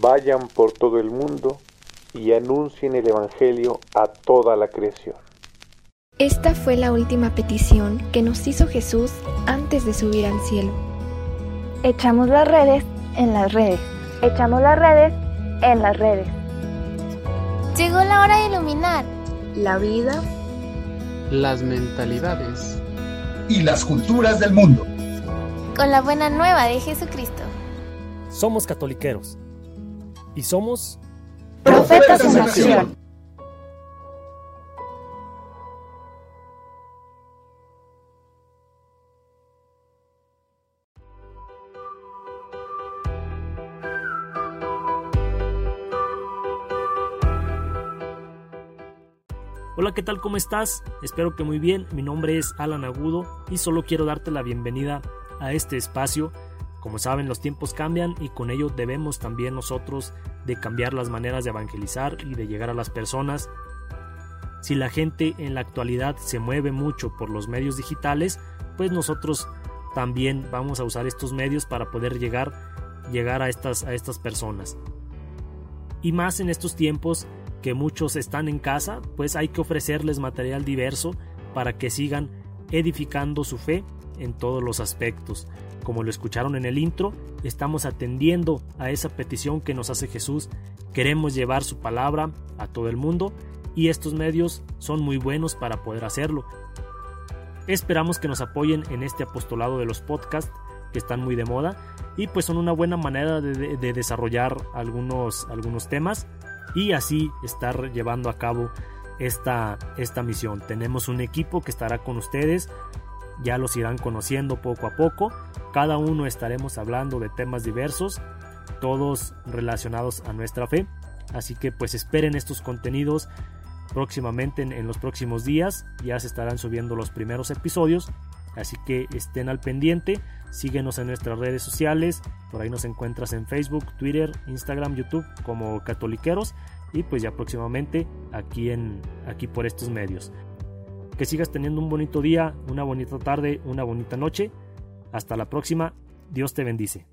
vayan por todo el mundo y anuncien el Evangelio a toda la creación. Esta fue la última petición que nos hizo Jesús antes de subir al cielo. Echamos las redes en las redes. Echamos las redes en las redes. Llegó la hora de iluminar la vida, las mentalidades y las culturas del mundo. Con la buena nueva de Jesucristo. Somos catoliqueros y somos profetas en acción. Hola, ¿qué tal? ¿Cómo estás? Espero que muy bien. Mi nombre es Alan Agudo y solo quiero darte la bienvenida a este espacio. Como saben, los tiempos cambian y con ello debemos también nosotros de cambiar las maneras de evangelizar y de llegar a las personas. Si la gente en la actualidad se mueve mucho por los medios digitales, pues nosotros también vamos a usar estos medios para poder llegar, llegar a, estas, a estas personas. Y más en estos tiempos que muchos están en casa, pues hay que ofrecerles material diverso para que sigan edificando su fe en todos los aspectos. Como lo escucharon en el intro, estamos atendiendo a esa petición que nos hace Jesús. Queremos llevar su palabra a todo el mundo y estos medios son muy buenos para poder hacerlo. Esperamos que nos apoyen en este apostolado de los podcasts que están muy de moda y pues son una buena manera de, de desarrollar algunos, algunos temas y así estar llevando a cabo esta, esta misión. Tenemos un equipo que estará con ustedes, ya los irán conociendo poco a poco, cada uno estaremos hablando de temas diversos, todos relacionados a nuestra fe, así que pues esperen estos contenidos próximamente en, los próximos días, ya se estarán subiendo los primeros episodios, así que estén al pendiente. Síguenos en nuestras redes sociales, por ahí nos encuentras en Facebook, Twitter, Instagram, YouTube como Catoliqueros. Y pues ya próximamente aquí en aquí por estos medios. Que sigas teniendo un bonito día, una bonita tarde, una bonita noche. Hasta la próxima. Dios te bendice.